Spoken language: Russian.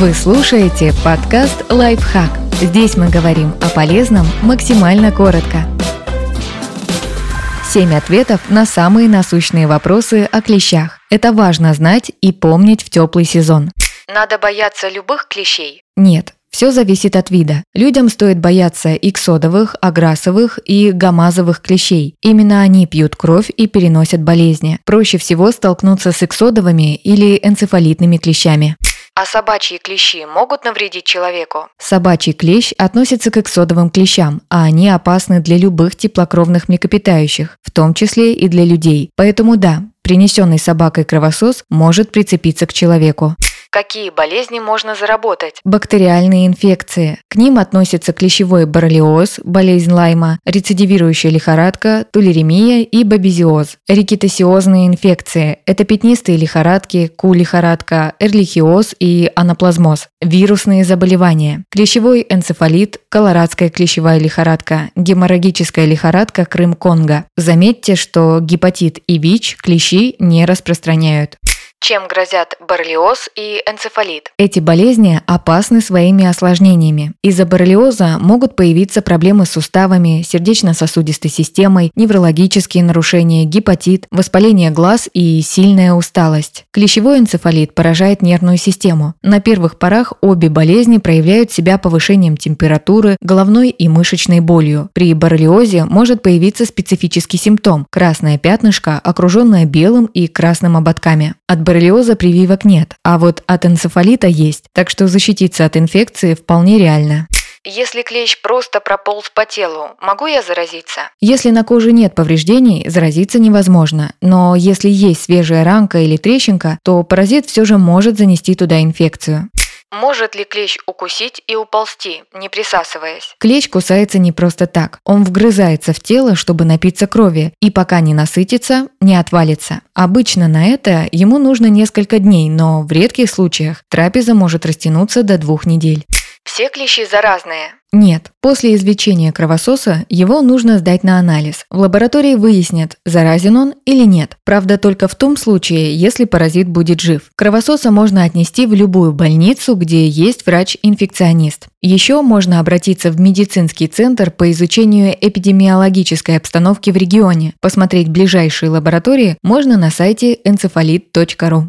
Вы слушаете подкаст «Лайфхак». Здесь мы говорим о полезном максимально коротко. Семь ответов на самые насущные вопросы о клещах. Это важно знать и помнить в теплый сезон. Надо бояться любых клещей? Нет, все зависит от вида. Людям стоит бояться иксодовых, аграсовых и гамазовых клещей. Именно они пьют кровь и переносят болезни. Проще всего столкнуться с иксодовыми или энцефалитными клещами. А собачьи клещи могут навредить человеку? Собачий клещ относится к эксодовым клещам, а они опасны для любых теплокровных млекопитающих, в том числе и для людей. Поэтому да, принесенный собакой кровосос может прицепиться к человеку. Какие болезни можно заработать? Бактериальные инфекции. К ним относятся клещевой боррелиоз, болезнь Лайма, рецидивирующая лихорадка, тулеремия и бабезиоз. Рикетосиозные инфекции – это пятнистые лихорадки, ку-лихорадка, эрлихиоз и анаплазмоз. Вирусные заболевания. Клещевой энцефалит, колорадская клещевая лихорадка, геморрагическая лихорадка Крым-Конго. Заметьте, что гепатит и ВИЧ клещи не распространяют. Чем грозят боррелиоз и энцефалит? Эти болезни опасны своими осложнениями. Из-за боррелиоза могут появиться проблемы с суставами, сердечно-сосудистой системой, неврологические нарушения, гепатит, воспаление глаз и сильная усталость. Клещевой энцефалит поражает нервную систему. На первых порах обе болезни проявляют себя повышением температуры, головной и мышечной болью. При боррелиозе может появиться специфический симптом – красное пятнышко, окруженное белым и красным ободками. От боррелиоза прививок нет, а вот от энцефалита есть, так что защититься от инфекции вполне реально. Если клещ просто прополз по телу, могу я заразиться? Если на коже нет повреждений, заразиться невозможно. Но если есть свежая ранка или трещинка, то паразит все же может занести туда инфекцию. Может ли клещ укусить и уползти, не присасываясь? Клещ кусается не просто так. Он вгрызается в тело, чтобы напиться крови, и пока не насытится, не отвалится. Обычно на это ему нужно несколько дней, но в редких случаях трапеза может растянуться до двух недель. Все клещи заразные? Нет. После извлечения кровососа его нужно сдать на анализ. В лаборатории выяснят, заразен он или нет. Правда, только в том случае, если паразит будет жив. Кровососа можно отнести в любую больницу, где есть врач-инфекционист. Еще можно обратиться в медицинский центр по изучению эпидемиологической обстановки в регионе. Посмотреть ближайшие лаборатории можно на сайте encephalitt.ru.